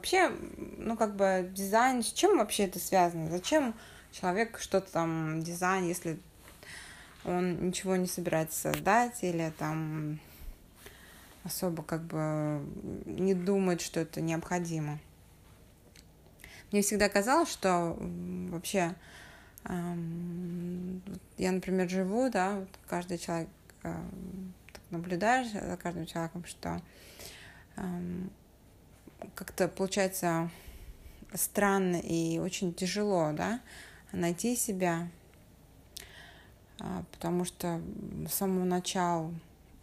вообще, ну, как бы дизайн, с чем вообще это связано? Зачем человек что-то там дизайн, если он ничего не собирается создать или там особо как бы не думает, что это необходимо. Мне всегда казалось, что вообще эм, я, например, живу, да, каждый человек э, наблюдаешь за каждым человеком, что эм, как-то получается странно и очень тяжело, да, найти себя, а, потому что с самого начала,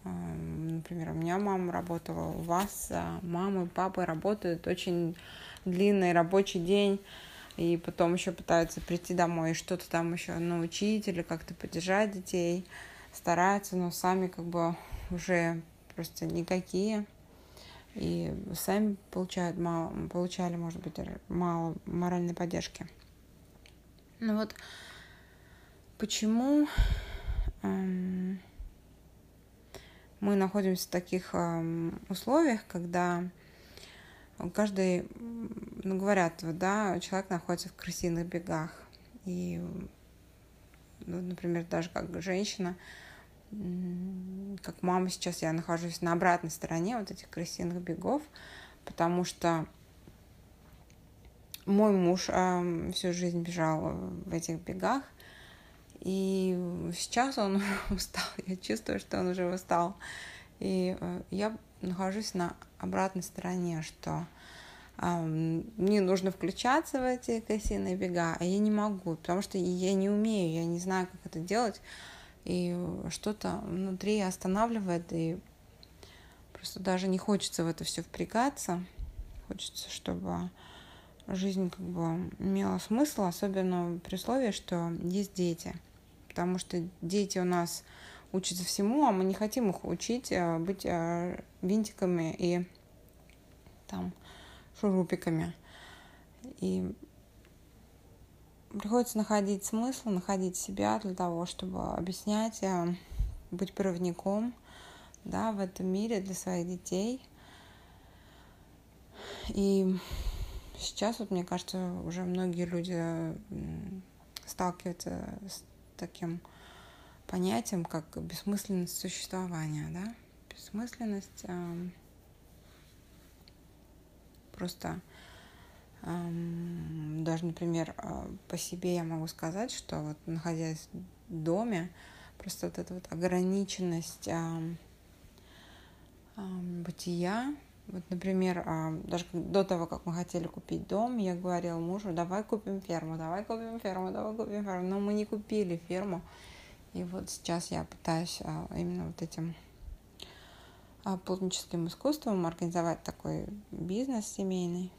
а, например, у меня мама работала, у вас а, мама и папа работают очень длинный рабочий день, и потом еще пытаются прийти домой и что-то там еще научить или как-то поддержать детей, стараются, но сами как бы уже просто никакие. И сами получают мало, получали, может быть, мало моральной поддержки. Ну вот, почему эм, мы находимся в таких эм, условиях, когда каждый, ну, говорят, да, человек находится в крысиных бегах. И, ну, например, даже как женщина, как мама сейчас, я нахожусь на обратной стороне вот этих крысиных бегов, потому что мой муж э, всю жизнь бежал в этих бегах, и сейчас он устал, я чувствую, что он уже устал. И э, я нахожусь на обратной стороне, что э, мне нужно включаться в эти косиные бега, а я не могу, потому что я не умею, я не знаю, как это делать, и что-то внутри останавливает, и просто даже не хочется в это все впрягаться, хочется, чтобы жизнь как бы имела смысл, особенно при условии, что есть дети. Потому что дети у нас учатся всему, а мы не хотим их учить а, быть а, винтиками и там шурупиками. И приходится находить смысл, находить себя для того, чтобы объяснять, а, быть проводником да, в этом мире для своих детей. И Сейчас, вот, мне кажется, уже многие люди сталкиваются с таким понятием, как бессмысленность существования, да? Бессмысленность э, просто э, даже, например, э, по себе я могу сказать, что вот находясь в доме, просто вот эта вот ограниченность бытия, вот, например, а, даже до того, как мы хотели купить дом, я говорила мужу, давай купим ферму, давай купим ферму, давай купим ферму. Но мы не купили ферму. И вот сейчас я пытаюсь а, именно вот этим а, плотническим искусством организовать такой бизнес семейный.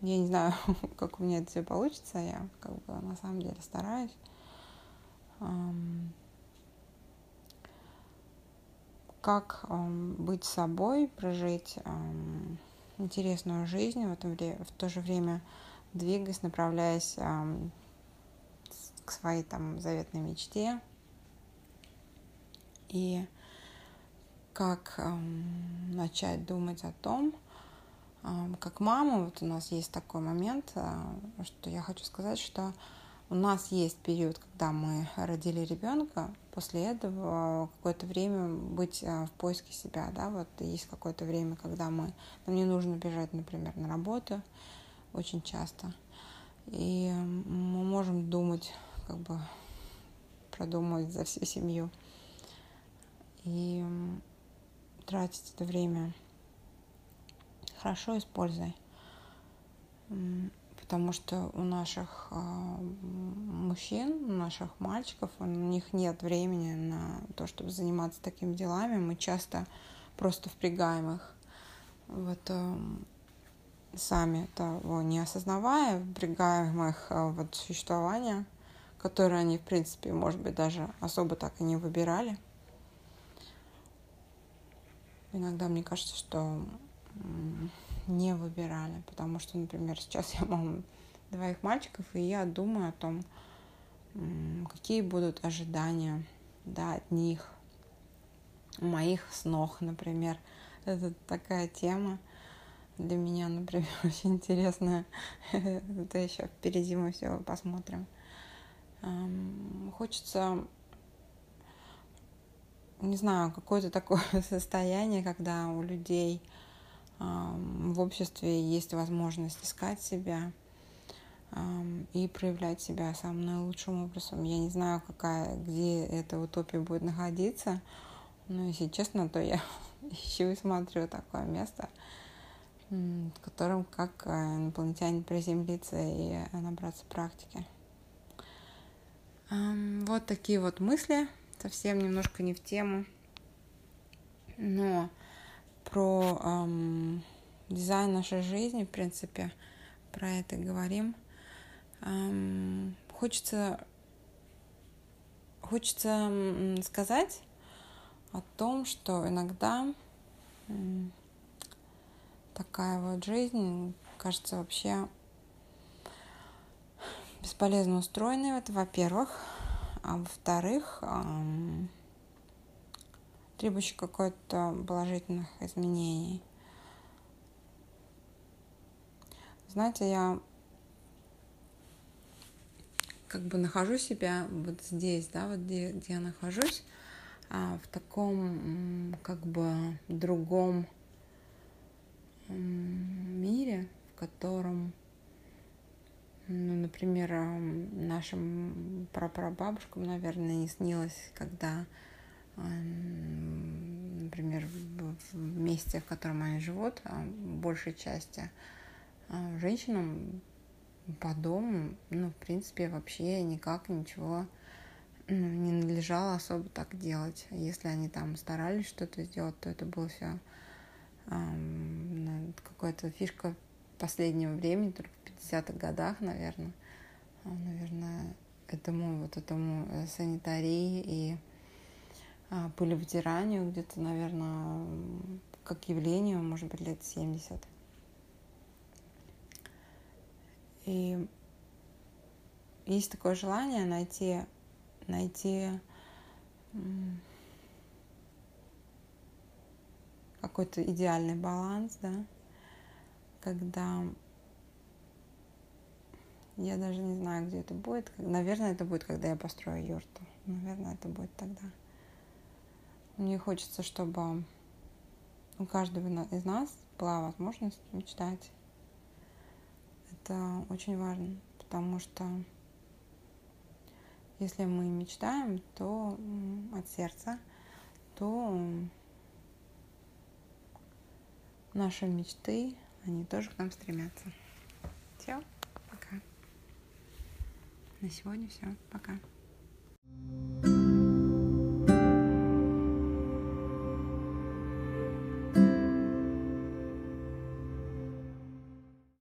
Я не знаю, как у меня это все получится, я как бы на самом деле стараюсь как быть собой, прожить интересную жизнь, в, этом, в то же время двигаясь, направляясь к своей там заветной мечте. И как начать думать о том, как мама, вот у нас есть такой момент, э, что я хочу сказать, что у нас есть период, когда мы родили ребенка, после этого какое-то время быть а, в поиске себя, да, вот есть какое-то время, когда мы, нам не нужно бежать, например, на работу очень часто, и мы можем думать, как бы продумать за всю семью. И тратить это время хорошо используй потому что у наших э, мужчин, у наших мальчиков, у них нет времени на то, чтобы заниматься такими делами. Мы часто просто впрягаем их в это сами того не осознавая, впрягаем их э, в существование, которое они, в принципе, может быть, даже особо так и не выбирали. Иногда мне кажется, что не выбирали, потому что, например, сейчас я мама двоих мальчиков, и я думаю о том, какие будут ожидания да, от них, моих снов, например. Это такая тема. для меня, например, очень интересное. Это еще впереди мы все посмотрим. Хочется, не знаю, какое-то такое состояние, когда у людей в обществе есть возможность искать себя и проявлять себя самым наилучшим образом. Я не знаю, какая, где эта утопия будет находиться, но если честно, то я ищу и смотрю такое место, в котором как э, инопланетяне приземлиться и набраться практики. Вот такие вот мысли, совсем немножко не в тему, но про эм, дизайн нашей жизни, в принципе, про это говорим. Эм, хочется, хочется сказать о том, что иногда такая вот жизнь кажется вообще бесполезно устроенной, это во-первых, а во-вторых, эм, требующий какой-то положительных изменений. Знаете, я как бы нахожу себя вот здесь, да, вот где, где я нахожусь, а, в таком как бы другом мире, в котором, ну, например, нашим прапрабабушкам, наверное, не снилось, когда например, в месте, в котором они живут, а большей части а, женщинам по дому, ну, в принципе, вообще никак ничего ну, не надлежало особо так делать. Если они там старались что-то сделать, то это было все какая-то фишка последнего времени, только в 50-х годах, наверное. А, наверное, этому вот этому э, санитарии и а, были в тиранию где-то, наверное, как явлению, может быть, лет 70. И есть такое желание найти, найти какой-то идеальный баланс, да, когда я даже не знаю, где это будет. Наверное, это будет, когда я построю юрту. Наверное, это будет тогда. Мне хочется, чтобы у каждого из нас была возможность мечтать. Это очень важно, потому что если мы мечтаем, то от сердца, то наши мечты, они тоже к нам стремятся. Все, пока. На сегодня все, пока.